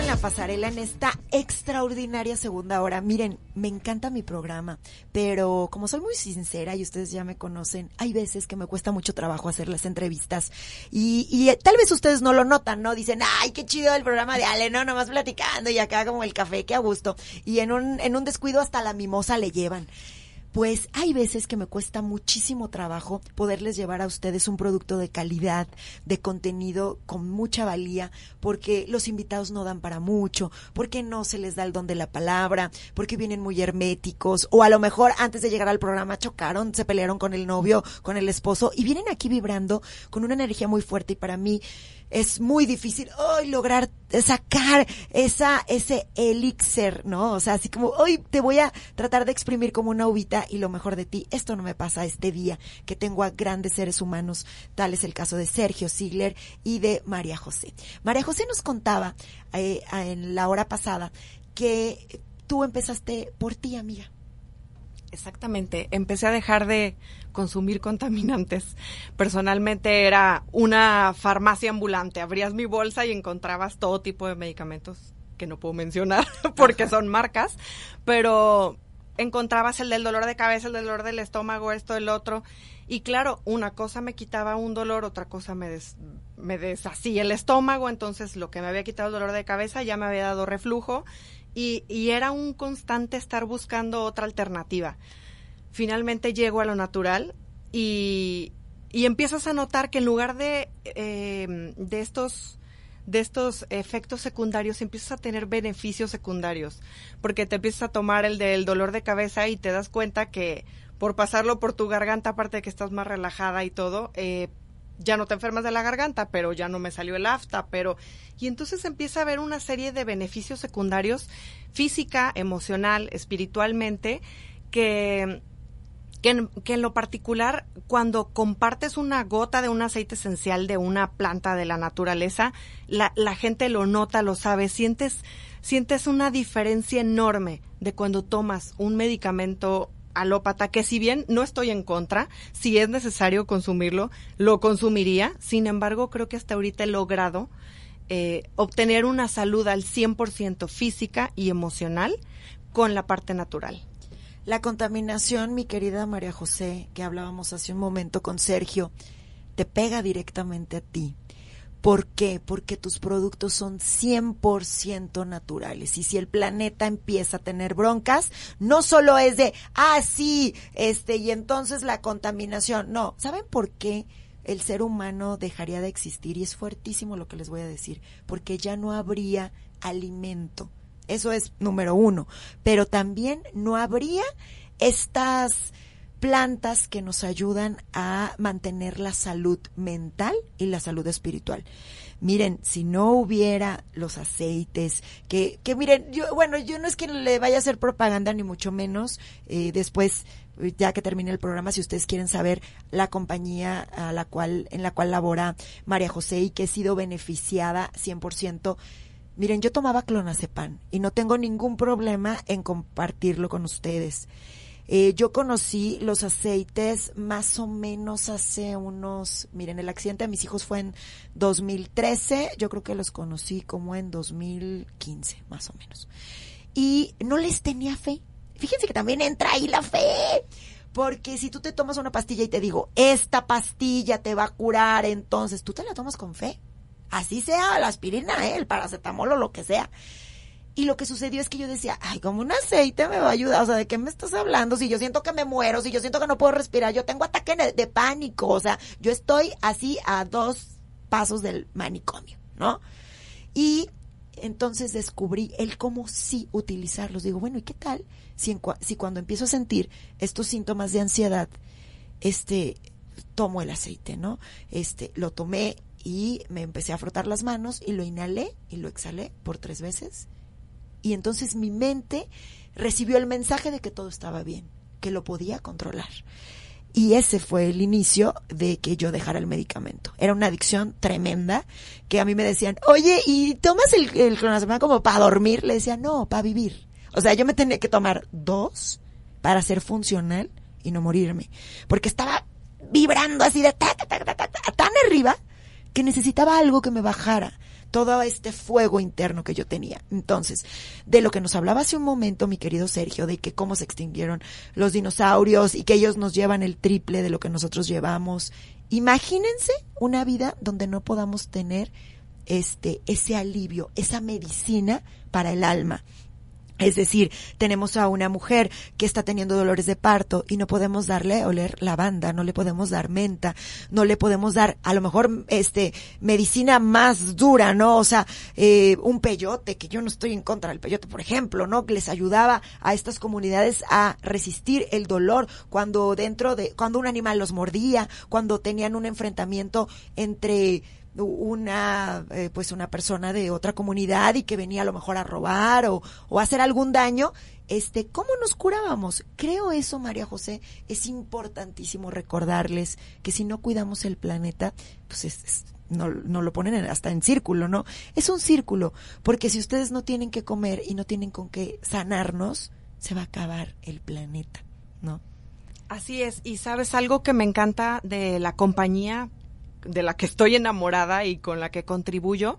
en la pasarela en esta extraordinaria segunda hora. Miren, me encanta mi programa, pero como soy muy sincera y ustedes ya me conocen, hay veces que me cuesta mucho trabajo hacer las entrevistas y, y eh, tal vez ustedes no lo notan, ¿no? Dicen, ay, qué chido el programa de Ale, no, nomás platicando y acá como el café, qué a gusto. Y en un, en un descuido hasta la mimosa le llevan pues hay veces que me cuesta muchísimo trabajo poderles llevar a ustedes un producto de calidad, de contenido con mucha valía, porque los invitados no dan para mucho, porque no se les da el don de la palabra, porque vienen muy herméticos, o a lo mejor antes de llegar al programa chocaron, se pelearon con el novio, con el esposo, y vienen aquí vibrando con una energía muy fuerte y para mí es muy difícil hoy lograr sacar esa ese elixir, ¿no? O sea, así como hoy te voy a tratar de exprimir como una uvita y lo mejor de ti, esto no me pasa este día que tengo a grandes seres humanos, tal es el caso de Sergio Ziegler y de María José. María José nos contaba eh, en la hora pasada que tú empezaste por ti, amiga. Exactamente, empecé a dejar de consumir contaminantes. Personalmente era una farmacia ambulante, abrías mi bolsa y encontrabas todo tipo de medicamentos que no puedo mencionar porque son marcas, pero encontrabas el del dolor de cabeza, el del dolor del estómago, esto, el otro. Y claro, una cosa me quitaba un dolor, otra cosa me, me deshacía el estómago, entonces lo que me había quitado el dolor de cabeza ya me había dado reflujo y, y era un constante estar buscando otra alternativa. Finalmente llego a lo natural y, y empiezas a notar que en lugar de, eh, de estos de estos efectos secundarios empiezas a tener beneficios secundarios, porque te empiezas a tomar el del dolor de cabeza y te das cuenta que por pasarlo por tu garganta, aparte de que estás más relajada y todo, eh, ya no te enfermas de la garganta, pero ya no me salió el afta, pero... Y entonces empieza a haber una serie de beneficios secundarios física, emocional, espiritualmente, que, que, en, que en lo particular, cuando compartes una gota de un aceite esencial de una planta de la naturaleza, la, gente lo nota, lo sabe, sientes, sientes una diferencia enorme de cuando tomas un medicamento alópata, que si bien no estoy en contra, si es necesario consumirlo, lo consumiría. Sin embargo, creo que hasta ahorita he logrado eh, obtener una salud al 100% física y emocional con la parte natural. La contaminación, mi querida María José, que hablábamos hace un momento con Sergio, te pega directamente a ti. ¿Por qué? Porque tus productos son 100% naturales. Y si el planeta empieza a tener broncas, no solo es de, ah, sí, este, y entonces la contaminación. No, ¿saben por qué? el ser humano dejaría de existir y es fuertísimo lo que les voy a decir, porque ya no habría alimento. Eso es número uno. Pero también no habría estas plantas que nos ayudan a mantener la salud mental y la salud espiritual. Miren, si no hubiera los aceites, que, que miren, yo, bueno, yo no es que le vaya a hacer propaganda ni mucho menos, eh, después, ya que termine el programa, si ustedes quieren saber la compañía a la cual, en la cual labora María José y que he sido beneficiada 100%, miren, yo tomaba clonazepam y no tengo ningún problema en compartirlo con ustedes. Eh, yo conocí los aceites más o menos hace unos, miren, el accidente de mis hijos fue en 2013, yo creo que los conocí como en 2015, más o menos. Y no les tenía fe. Fíjense que también entra ahí la fe. Porque si tú te tomas una pastilla y te digo, esta pastilla te va a curar, entonces tú te la tomas con fe. Así sea la aspirina, ¿eh? el paracetamol o lo que sea. Y lo que sucedió es que yo decía, ay, como un aceite me va a ayudar. O sea, ¿de qué me estás hablando? Si yo siento que me muero, si yo siento que no puedo respirar, yo tengo ataque de pánico. O sea, yo estoy así a dos pasos del manicomio, ¿no? Y entonces descubrí el cómo sí utilizarlos. Digo, bueno, ¿y qué tal si, si cuando empiezo a sentir estos síntomas de ansiedad, este, tomo el aceite, ¿no? Este, lo tomé y me empecé a frotar las manos y lo inhalé y lo exhalé por tres veces y entonces mi mente recibió el mensaje de que todo estaba bien, que lo podía controlar. Y ese fue el inicio de que yo dejara el medicamento. Era una adicción tremenda que a mí me decían, oye, ¿y tomas el, el clonazepam como para dormir? Le decía, no, para vivir. O sea, yo me tenía que tomar dos para ser funcional y no morirme. Porque estaba vibrando así de ta, ta, ta, ta, tan arriba que necesitaba algo que me bajara todo este fuego interno que yo tenía. Entonces, de lo que nos hablaba hace un momento mi querido Sergio, de que cómo se extinguieron los dinosaurios y que ellos nos llevan el triple de lo que nosotros llevamos. Imagínense una vida donde no podamos tener este ese alivio, esa medicina para el alma. Es decir, tenemos a una mujer que está teniendo dolores de parto y no podemos darle oler lavanda, no le podemos dar menta, no le podemos dar a lo mejor este medicina más dura, ¿no? O sea, eh, un peyote, que yo no estoy en contra del peyote, por ejemplo, ¿no? Que les ayudaba a estas comunidades a resistir el dolor cuando dentro de, cuando un animal los mordía, cuando tenían un enfrentamiento entre una eh, pues una persona de otra comunidad y que venía a lo mejor a robar o, o hacer algún daño este cómo nos curábamos creo eso María José es importantísimo recordarles que si no cuidamos el planeta pues es, no, no, lo ponen hasta en círculo, ¿no? Es un círculo, porque si ustedes no tienen que comer y no tienen con qué sanarnos, se va a acabar el planeta, ¿no? Así es, y sabes algo que me encanta de la compañía de la que estoy enamorada y con la que contribuyo,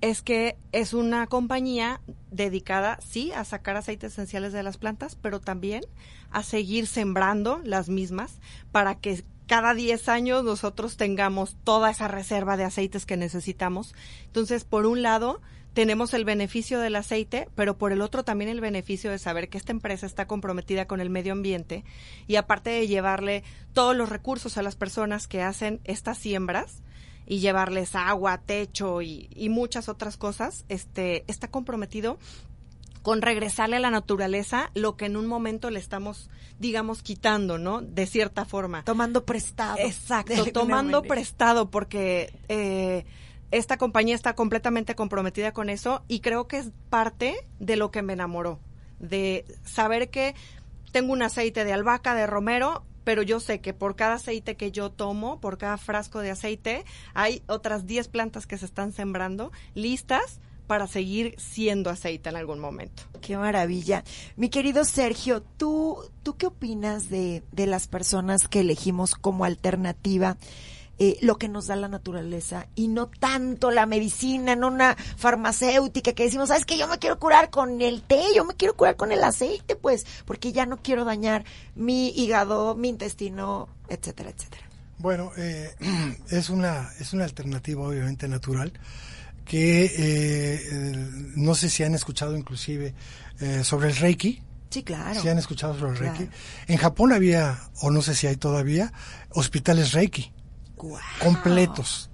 es que es una compañía dedicada, sí, a sacar aceites esenciales de las plantas, pero también a seguir sembrando las mismas para que cada 10 años nosotros tengamos toda esa reserva de aceites que necesitamos. Entonces, por un lado, tenemos el beneficio del aceite, pero por el otro también el beneficio de saber que esta empresa está comprometida con el medio ambiente y aparte de llevarle todos los recursos a las personas que hacen estas siembras y llevarles agua, techo y, muchas otras cosas, este está comprometido con regresarle a la naturaleza lo que en un momento le estamos, digamos, quitando, ¿no? De cierta forma. Tomando prestado. Exacto, tomando prestado, porque eh, esta compañía está completamente comprometida con eso y creo que es parte de lo que me enamoró, de saber que tengo un aceite de albahaca, de romero, pero yo sé que por cada aceite que yo tomo, por cada frasco de aceite, hay otras 10 plantas que se están sembrando listas para seguir siendo aceite en algún momento. Qué maravilla. Mi querido Sergio, ¿tú, tú qué opinas de, de las personas que elegimos como alternativa? Eh, lo que nos da la naturaleza y no tanto la medicina, no una farmacéutica que decimos, sabes que yo me quiero curar con el té, yo me quiero curar con el aceite, pues, porque ya no quiero dañar mi hígado, mi intestino, etcétera, etcétera. Bueno, eh, es una es una alternativa obviamente natural que eh, no sé si han escuchado inclusive sobre el Reiki. Sí, claro. Si han escuchado sobre el Reiki. En Japón había, o no sé si hay todavía, hospitales Reiki completos,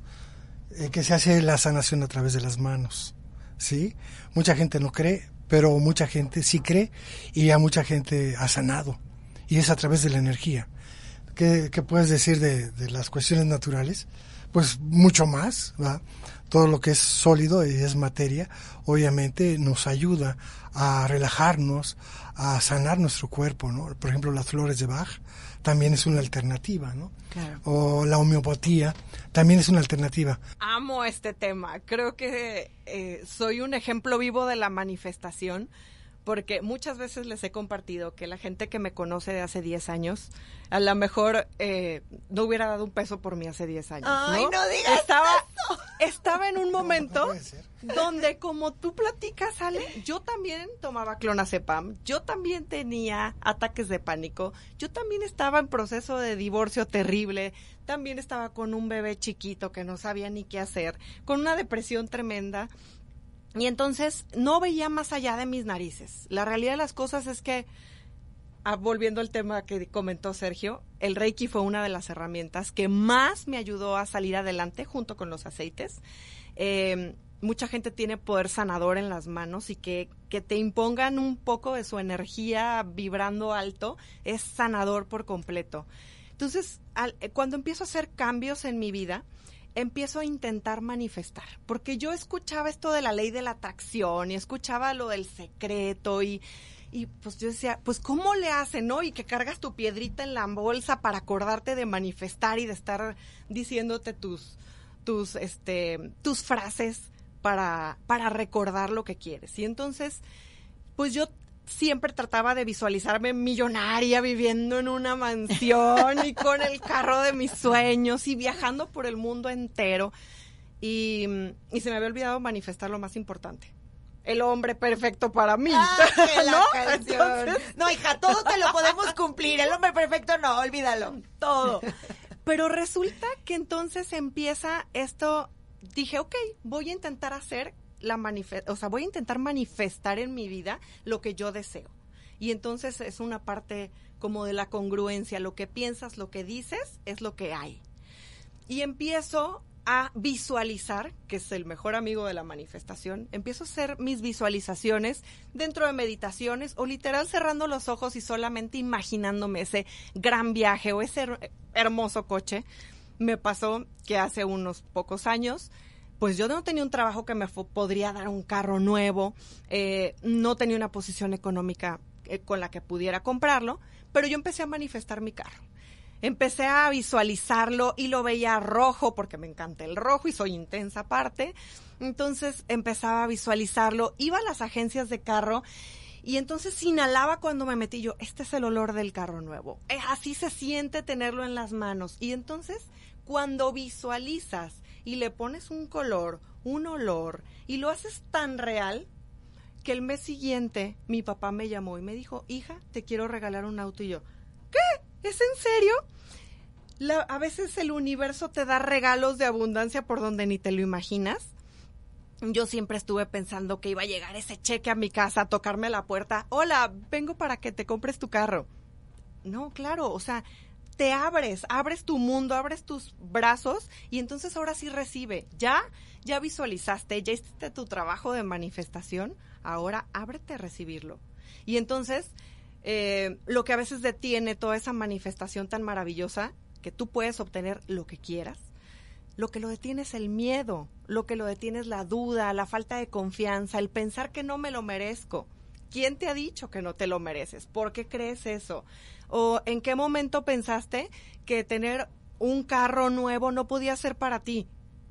eh, que se hace la sanación a través de las manos. ¿sí? Mucha gente no cree, pero mucha gente sí cree y a mucha gente ha sanado. Y es a través de la energía. ¿Qué, puedes decir de, las cuestiones naturales? Pues mucho más, ¿va? Todo lo que es sólido y es materia, obviamente nos ayuda a relajarnos, a sanar nuestro cuerpo, ¿no? Por ejemplo, las flores de Bach también es una alternativa, ¿no? O la homeopatía también es una alternativa. Amo este tema. Creo que eh, soy un ejemplo vivo de la manifestación porque muchas veces les he compartido que la gente que me conoce de hace 10 años, a lo mejor eh, no hubiera dado un peso por mí hace 10 años. Ay, no, digas estaba, estaba en un momento donde como tú platicas, Ale, yo también tomaba clonazepam, yo también tenía ataques de pánico, yo también estaba en proceso de divorcio terrible, también estaba con un bebé chiquito que no sabía ni qué hacer, con una depresión tremenda. Y entonces no veía más allá de mis narices. La realidad de las cosas es que, ah, volviendo al tema que comentó Sergio, el Reiki fue una de las herramientas que más me ayudó a salir adelante junto con los aceites. Em, mucha gente tiene poder sanador en las manos y que, que te impongan un poco de su energía vibrando alto es sanador por completo. Entonces, cuando empiezo a hacer cambios en mi vida, empiezo a intentar manifestar, porque yo escuchaba esto de la ley de la atracción y escuchaba lo del secreto y, y pues yo decía, pues ¿cómo le hacen, no? Y que cargas tu piedrita en la bolsa para acordarte de manifestar y de estar diciéndote tus, tus, este, tus frases para, para recordar lo que quieres. Y entonces, pues yo siempre trataba de visualizarme millonaria viviendo en una mansión y con el carro de mis sueños y viajando por el mundo entero. y, y se me había olvidado manifestar lo más importante el hombre perfecto para mí. Ah, ¿No? no, hija, todo te lo podemos cumplir. El hombre perfecto no, olvídalo. Todo. Pero resulta que entonces empieza esto, dije, ok, voy a intentar hacer la manifestación, o sea, voy a intentar manifestar en mi vida lo que yo deseo. Y entonces es una parte como de la congruencia, lo que piensas, lo que dices, es lo que hay. Y empiezo a visualizar, que es el mejor amigo de la manifestación, empiezo a hacer mis visualizaciones dentro de meditaciones o literal cerrando los ojos y solamente imaginándome ese gran viaje o ese hermoso coche. Me pasó que hace unos pocos años, pues yo no tenía un trabajo que me podría dar un carro nuevo, eh, no tenía una posición económica eh, con la que pudiera comprarlo, pero yo empecé a manifestar mi carro empecé a visualizarlo y lo veía rojo porque me encanta el rojo y soy intensa aparte. Entonces empezaba a visualizarlo, iba a las agencias de carro y entonces inhalaba cuando me metí yo, este es el olor del carro nuevo. Eh, así se siente tenerlo en las manos. Y entonces cuando visualizas y le pones un color, un olor y lo haces tan real que el mes siguiente mi papá me llamó y me dijo, hija, te quiero regalar un auto y yo. ¿Es en serio? a veces el universo te da regalos de abundancia por donde ni te lo imaginas. Yo siempre estuve pensando que iba a llegar ese cheque a mi casa, a tocarme la puerta. Hola, vengo para que te compres tu carro. No, claro, o sea, te abres, abres tu mundo, abres tus brazos y entonces ahora sí recibe. Ya, ya visualizaste, ya hiciste tu trabajo de manifestación, ahora ábrete a recibirlo. Y entonces eh, lo que a veces detiene toda esa manifestación tan maravillosa, que tú puedes obtener lo que quieras, lo que lo detiene es el miedo, lo que lo detiene es la duda, la falta de confianza, el pensar que no me lo merezco. ¿Quién te ha dicho que no te lo mereces? ¿Por qué crees eso? ¿O en qué momento pensaste que tener un carro nuevo no podía ser para ti?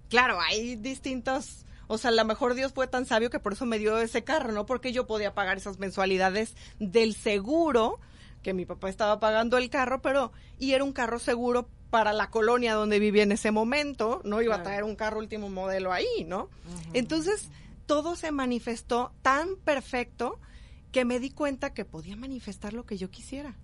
Claro, hay distintos o sea, a lo mejor Dios fue tan sabio que por eso me dio ese carro, ¿no? Porque yo podía pagar esas mensualidades del seguro, que mi papá estaba pagando el carro, pero, y era un carro seguro para la colonia donde vivía en ese momento, no iba a traer un carro último modelo ahí, ¿no? Entonces, todo se manifestó tan perfecto que me di cuenta que podía manifestar lo que yo quisiera.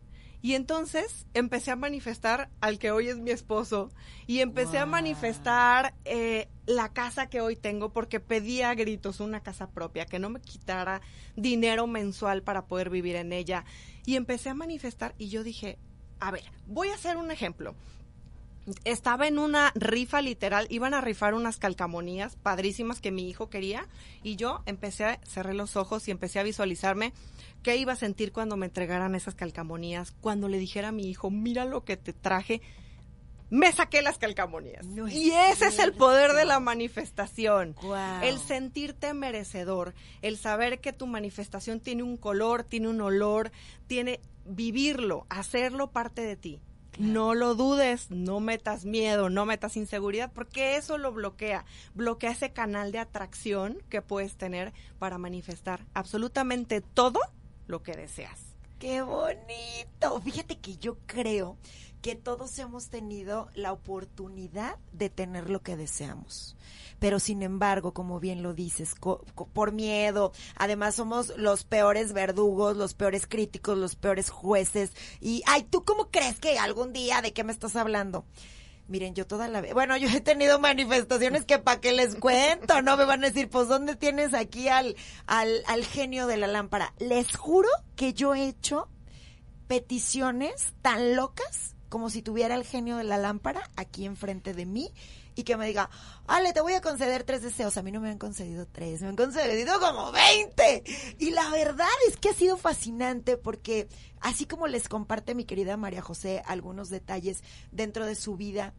Y entonces empecé a manifestar al que hoy es mi esposo. Y empecé a manifestar eh, la casa que hoy tengo porque pedía a gritos una casa propia, que no me quitara dinero mensual para poder vivir en ella. Y empecé a manifestar y yo dije, a ver, voy a hacer un ejemplo estaba en una rifa literal, iban a rifar unas calcamonías padrísimas que mi hijo quería y yo empecé a cerrar los ojos y empecé a visualizarme qué iba a sentir cuando me entregaran esas calcamonías, cuando le dijera a mi hijo, mira lo que te traje, me saqué las calcamonías. y ese es el poder de la manifestación. El sentirte merecedor, el saber que tu manifestación tiene un color, tiene un olor, tiene vivirlo, hacerlo parte de ti. No lo dudes, no metas miedo, no metas inseguridad, porque eso lo bloquea. Bloquea ese canal de atracción que puedes tener para manifestar absolutamente todo lo que deseas. ¡Qué bonito! Fíjate que yo creo que todos hemos tenido la oportunidad de tener lo que deseamos. Pero sin embargo, como bien lo dices, por miedo, además somos los peores verdugos, los peores críticos, los peores jueces. Y, ay, ¿tú cómo crees que algún día de qué me estás hablando? Miren, yo toda la bueno, yo he tenido manifestaciones que para qué les cuento, no me van a decir, pues ¿dónde tienes aquí al, al, al genio de la lámpara? Les juro que yo he hecho peticiones tan locas como si tuviera el genio de la lámpara aquí enfrente de mí y que me diga, Ale, te voy a conceder tres deseos. A mí no me han concedido tres, me han concedido como veinte. Y la verdad es que ha sido fascinante porque así como les comparte mi querida María José algunos detalles dentro de su vida,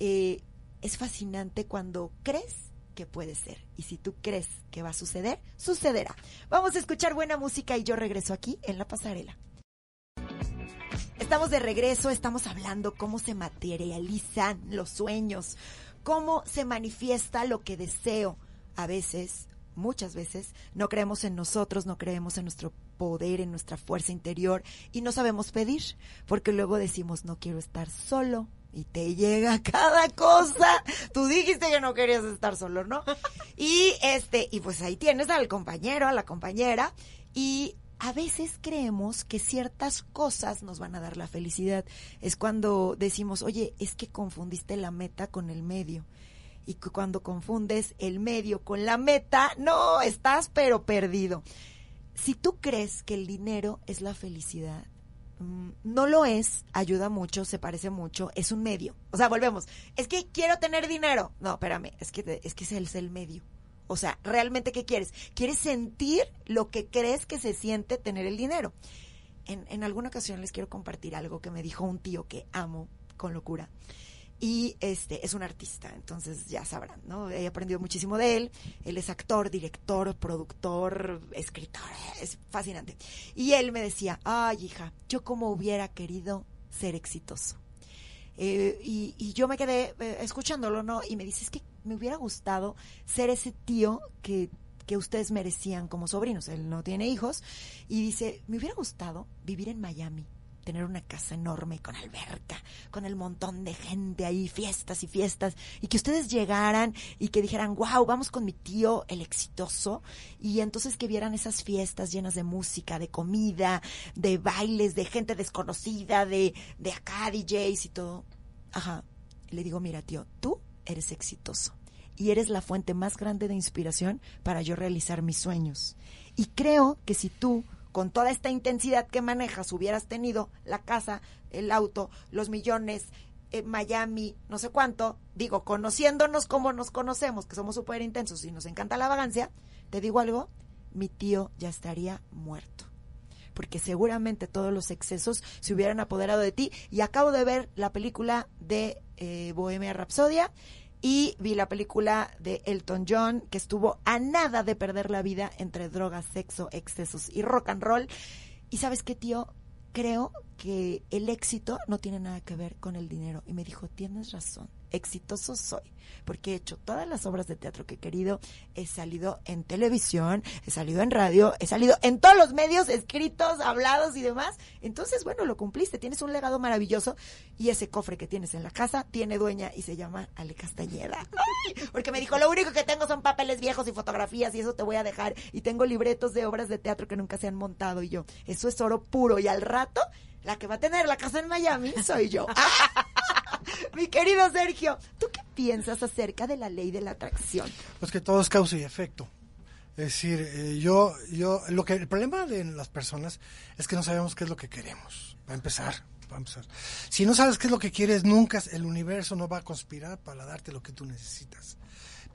eh, es fascinante cuando crees que puede ser. Y si tú crees que va a suceder, sucederá. Vamos a escuchar buena música y yo regreso aquí en la pasarela. Estamos de regreso, estamos hablando cómo se materializan los sueños, cómo se manifiesta lo que deseo. A veces, muchas veces, no creemos en nosotros, no creemos en nuestro poder, en nuestra fuerza interior y no sabemos pedir, porque luego decimos no quiero estar solo, y te llega cada cosa. Tú dijiste que no querías estar solo, ¿no? Y este, y pues ahí tienes al compañero, a la compañera, y a veces creemos que ciertas cosas nos van a dar la felicidad. Es cuando decimos, oye, es que confundiste la meta con el medio. Y cuando confundes el medio con la meta, no, estás pero perdido. Si tú crees que el dinero es la felicidad, mm, no lo es, ayuda mucho, se parece mucho, es un medio. O sea, volvemos. Es que quiero tener dinero. No, espérame, es que, es que es el medio. O sea, ¿realmente qué quieres? ¿Quieres sentir lo que crees que se siente tener el dinero? En, alguna ocasión les quiero compartir algo que me dijo un tío que amo con locura y este es un artista, entonces ya sabrán, ¿no? He aprendido muchísimo de él. Él es actor, director, productor, escritor, es fascinante. Y él me decía, ay hija, yo como hubiera querido ser exitoso. Eh, y, y, yo me quedé eh, escuchándolo, ¿no? Y me dice, es que me hubiera gustado ser ese tío que, que ustedes merecían como sobrinos. Él no tiene hijos. Y dice, me hubiera gustado vivir en Miami tener una casa enorme con alberca, con el montón de gente ahí, fiestas y fiestas, y que ustedes llegaran y que dijeran, wow, vamos con mi tío, el exitoso, y entonces que vieran esas fiestas llenas de música, de comida, de bailes, de gente desconocida, de, de acá DJs y todo. Ajá. Le digo, mira, tío, tú eres exitoso y eres la fuente más grande de inspiración para yo realizar mis sueños. Y creo que si tú con toda esta intensidad que manejas, hubieras tenido la casa, el auto, los millones, eh, Miami, no sé cuánto, digo, conociéndonos como nos conocemos, que somos súper intensos y nos encanta la vagancia, te digo algo, mi tío ya estaría muerto. Porque seguramente todos los excesos se hubieran apoderado de ti. Y acabo de ver la película de eh, Bohemia Rapsodia y vi la película de Elton John que estuvo a nada de perder la vida entre drogas, sexo, excesos y rock and roll. Y sabes qué, tío, creo que el éxito no tiene nada que ver con el dinero. Y me dijo, tienes razón exitoso soy, porque he hecho todas las obras de teatro que he querido, he salido en televisión, he salido en radio, he salido en todos los medios escritos, hablados y demás. Entonces, bueno, lo cumpliste, tienes un legado maravilloso y ese cofre que tienes en la casa tiene dueña y se llama Ale Castañeda. Porque me dijo, lo único que tengo son papeles viejos y fotografías y eso te voy a dejar y tengo libretos de obras de teatro que nunca se han montado y yo, eso es oro puro y al rato la que va a tener la casa en Miami soy yo. Mi querido Sergio, ¿tú qué piensas acerca de la ley de la atracción? Pues que todo es causa y efecto. Es decir, eh, yo, yo, lo que, el problema de las personas es que no sabemos qué es lo que queremos. Va a empezar, va a empezar. Si no sabes qué es lo que quieres, nunca el universo no va a conspirar para darte lo que tú necesitas.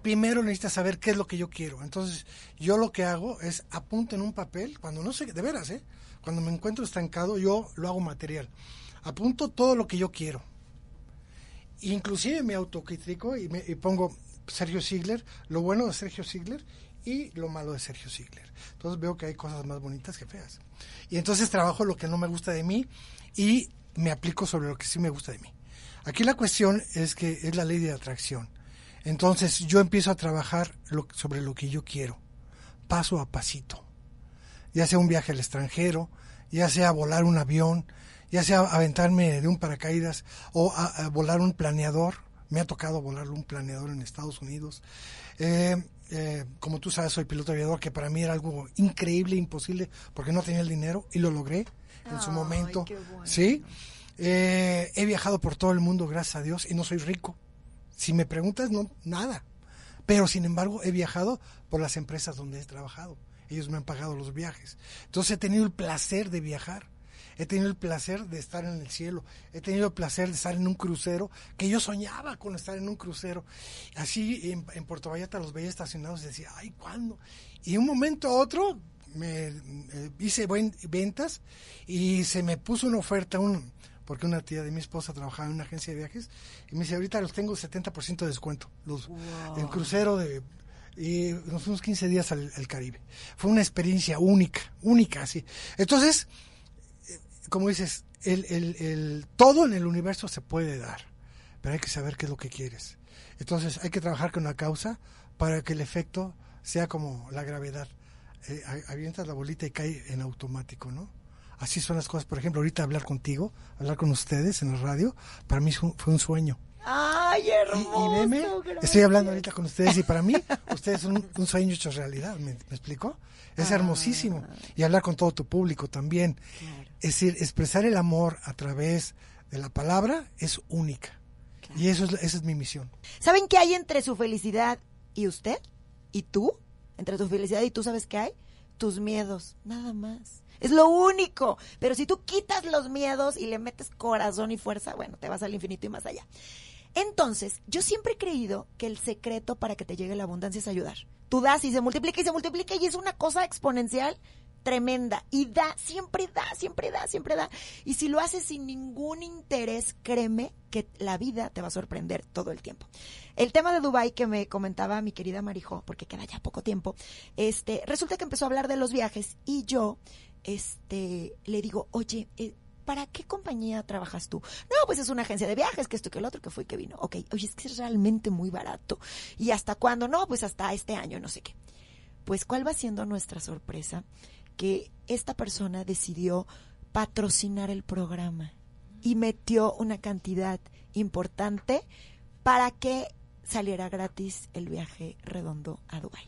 Primero necesitas saber qué es lo que yo quiero. Entonces, yo lo que hago es apunto en un papel, cuando no sé, de veras, ¿eh? Cuando me encuentro estancado, yo lo hago material. Apunto todo lo que yo quiero inclusive me autocritico y, me, pongo Sergio Ziegler, lo bueno de Sergio Ziegler y lo malo de Sergio Ziegler. Entonces veo que hay cosas más bonitas que feas. Y entonces trabajo lo que no me gusta de mí y me aplico sobre lo que sí me gusta de mí. Aquí la cuestión es que es la ley de atracción. Entonces yo empiezo a trabajar sobre lo que yo quiero, paso a pasito. Ya sea un viaje al extranjero, ya sea volar un avión, ya sea aventarme de un paracaídas o a, volar un planeador. Me ha tocado volar un planeador en Estados Unidos. Eh, eh, como tú sabes, soy piloto aviador, que para mí era algo increíble, imposible, porque no tenía el dinero y lo logré en su momento. Sí. Eh, he viajado por todo el mundo, gracias a Dios, y no soy rico. Si me preguntas, no, nada. Pero sin embargo, he viajado por las empresas donde he trabajado. Ellos me han pagado los viajes. Entonces he tenido el placer de viajar he tenido el placer de estar en el cielo, he tenido el placer de estar en un crucero, que yo soñaba con estar en un crucero. Así en, Puerto Vallarta los veía estacionados y decía, ay, ¿cuándo? Y un momento a otro me eh, hice ventas y se me puso una oferta, un, porque una tía de mi esposa trabajaba en una agencia de viajes y me dice, ahorita los tengo 70% de descuento, los, el crucero de y nos fuimos 15 días al, al, Caribe. Fue una experiencia única, única, así. Entonces, como dices, el, el, el, todo en el universo se puede dar, pero hay que saber qué es lo que quieres. Entonces hay que trabajar con la causa para que el efecto sea como la gravedad. Eh, avientas la bolita y cae en automático, ¿no? así son las cosas. Por ejemplo, ahorita hablar contigo, hablar con ustedes en la radio, para mí fue un sueño. Ay, hermoso. estoy hablando ahorita con ustedes y para mí, ustedes son un, sueño hecho realidad, ¿me, explico? Es ah. hermosísimo. Y hablar con todo tu público también. Es decir, expresar el amor a través de la palabra es única. Y eso es, esa es mi misión. ¿Saben qué hay entre su felicidad y usted? ¿Y tú? Entre tu felicidad y tú, ¿sabes qué hay? Tus miedos, nada más. Es lo único. Pero si tú quitas los miedos y le metes corazón y fuerza, bueno, te vas al infinito y más allá. Entonces, yo siempre he creído que el secreto para que te llegue la abundancia es ayudar. Tú das y se multiplica y se multiplica y es una cosa exponencial tremenda. Y da, siempre da, siempre da, siempre da. Y si lo haces sin ningún interés, créeme que la vida te va a sorprender todo el tiempo. El tema de Dubai que me comentaba mi querida Marijo, porque queda ya poco tiempo, este, resulta que empezó a hablar de los viajes y yo, este, le digo, oye, eh, ¿para qué compañía trabajas tú? No, pues es una agencia de viajes, que esto, que el otro, que fue, que vino. Ok, oye, es que es realmente muy barato. ¿Y hasta cuándo? No, pues hasta este año, no sé qué. Pues, ¿cuál va siendo nuestra sorpresa? Que esta persona decidió patrocinar el programa y metió una cantidad importante para que saliera gratis el viaje redondo a Dubái.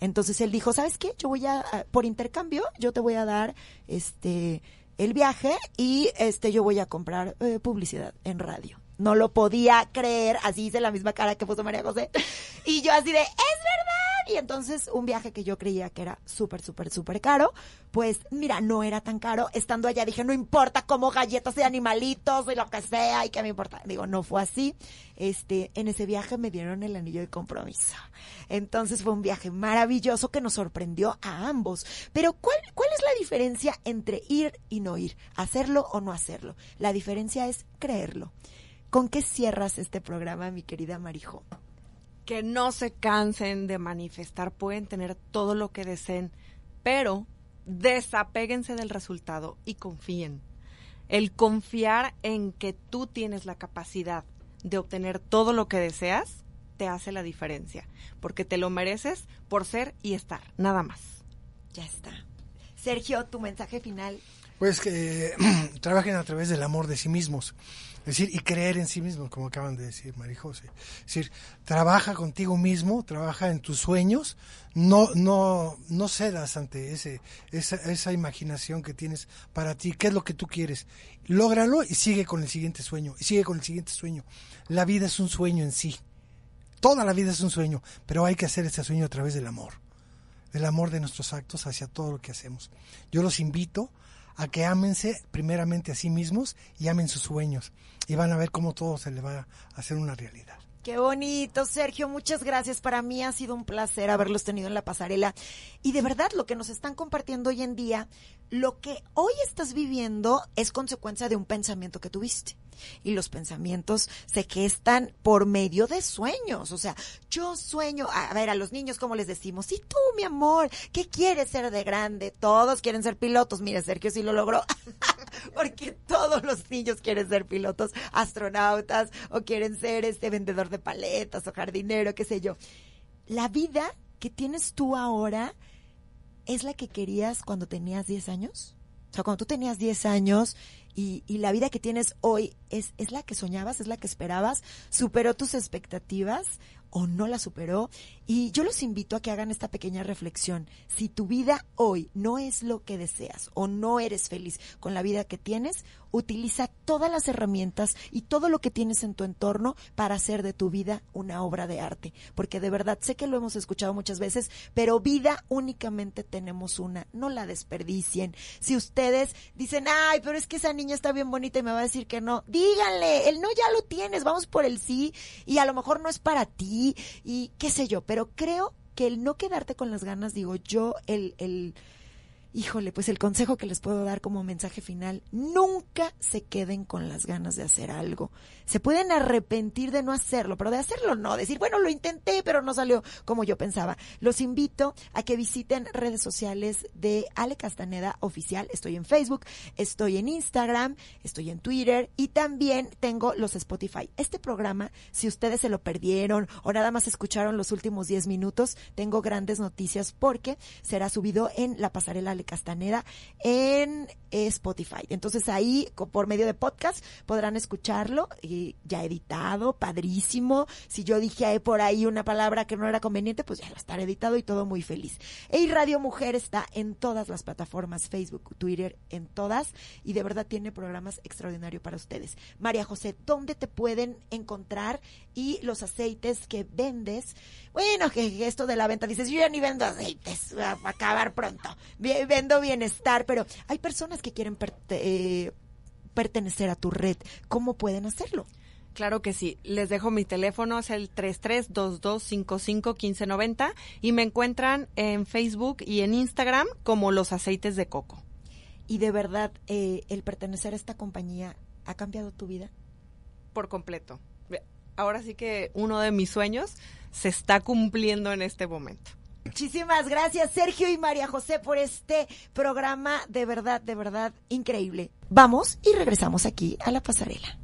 Entonces él dijo, ¿sabes qué? Yo voy a, por intercambio, yo te voy a dar este el viaje y este yo voy a comprar eh, publicidad en radio. No lo podía creer, así hice la misma cara que puso María José. Y yo así de, es verdad. Y entonces un viaje que yo creía que era súper, súper, súper caro, pues mira, no era tan caro. Estando allá dije, no importa como galletas de animalitos y lo que sea, y que me importa. Digo, no fue así. Este, en ese viaje me dieron el anillo de compromiso. Entonces fue un viaje maravilloso que nos sorprendió a ambos. Pero ¿cuál, cuál es la diferencia entre ir y no ir? Hacerlo o no hacerlo. La diferencia es creerlo. ¿Con qué cierras este programa, mi querida Marijo? Que no se cansen de manifestar, pueden tener todo lo que deseen, pero desapéguense del resultado y confíen. El confiar en que tú tienes la capacidad de obtener todo lo que deseas te hace la diferencia, porque te lo mereces por ser y estar, nada más. Ya está. Sergio, tu mensaje final. Pues que trabajen a través del amor de sí mismos. Decir, y creer en sí mismos, como acaban de decir María. Es decir, trabaja contigo mismo, trabaja en tus sueños, no, no, no cedas ante ese, esa, esa imaginación que tienes para ti, qué es lo que tú quieres. Lógralo y sigue con el siguiente sueño, y sigue con el siguiente sueño. La vida es un sueño en sí. Toda la vida es un sueño, pero hay que hacer ese sueño a través del amor. Del amor de nuestros actos hacia todo lo que hacemos. Yo los invito a que ámense primeramente a sí mismos y amen sus sueños. Y van a ver cómo todo se le va a hacer una realidad. Qué bonito, Sergio. Muchas gracias. Para mí ha sido un placer haberlos tenido en la pasarela. Y de verdad, lo que nos están compartiendo hoy en día, lo que hoy estás viviendo es consecuencia de un pensamiento que tuviste y los pensamientos se gestan por medio de sueños. O sea, yo sueño, a ver, a los niños, ¿cómo les decimos? Y tú, mi amor, ¿qué quieres ser de grande? Todos quieren ser pilotos. Mira, Sergio sí lo logró. Porque todos los niños quieren ser pilotos, astronautas, o quieren ser este vendedor de paletas, o jardinero, qué sé yo. La vida que tienes tú ahora es la que querías cuando tenías 10 años. Sea, cuando tú tenías 10 años y, y, la vida que tienes hoy es, es la que soñabas, es la que esperabas, superó tus expectativas o no la superó. Y yo los invito a que hagan esta pequeña reflexión. Si tu vida hoy no es lo que deseas o no eres feliz con la vida que tienes, utiliza todas las herramientas y todo lo que tienes en tu entorno para hacer de tu vida una obra de arte. Porque de verdad, sé que lo hemos escuchado muchas veces, pero vida únicamente tenemos una. No la desperdicien. Si ustedes dicen, ay, pero es que esa niña está bien bonita y me va a decir que no, díganle, el no ya lo tienes, vamos por el sí y a lo mejor no es para ti y qué sé yo, pero creo que el no quedarte con las ganas, digo yo, el, el, híjole, pues el consejo que les puedo dar como mensaje final, nunca se queden con las ganas de hacer algo. Se pueden arrepentir de no hacerlo, pero de hacerlo no, decir, bueno, lo intenté, pero no salió como yo pensaba. Los invito a que visiten redes sociales de Ale Castaneda Oficial. Estoy en Facebook, estoy en Instagram, estoy en Twitter y también tengo los Spotify. Este programa, si ustedes se lo perdieron o nada más escucharon los últimos 10 minutos, tengo grandes noticias porque será subido en la pasarela Ale Castaneda en Spotify. Entonces ahí, por medio de podcast, podrán escucharlo y ya editado, padrísimo. Si yo dije por ahí una palabra que no era conveniente, pues ya va a estar editado y todo muy feliz. Y Radio Mujer está en todas las plataformas, Facebook, Twitter, en todas, y de verdad tiene programas extraordinarios para ustedes. María José, ¿dónde te pueden encontrar y los aceites que vendes? Bueno, que esto de la venta, dices, yo ya ni vendo aceites, va a acabar pronto. Bienestar, pero hay personas que quieren eh, pertenecer a tu red. ¿Cómo pueden hacerlo? Claro que sí. Les dejo mi teléfono, es el 3322551590 y me encuentran en Facebook y en Instagram como los aceites de coco. ¿Y de verdad eh, el pertenecer a esta compañía ha cambiado tu vida? Por completo. Ahora sí que uno de mis sueños se está cumpliendo en este momento. Muchísimas gracias Sergio y María José por este programa de verdad, de verdad increíble. Vamos y regresamos aquí a la pasarela.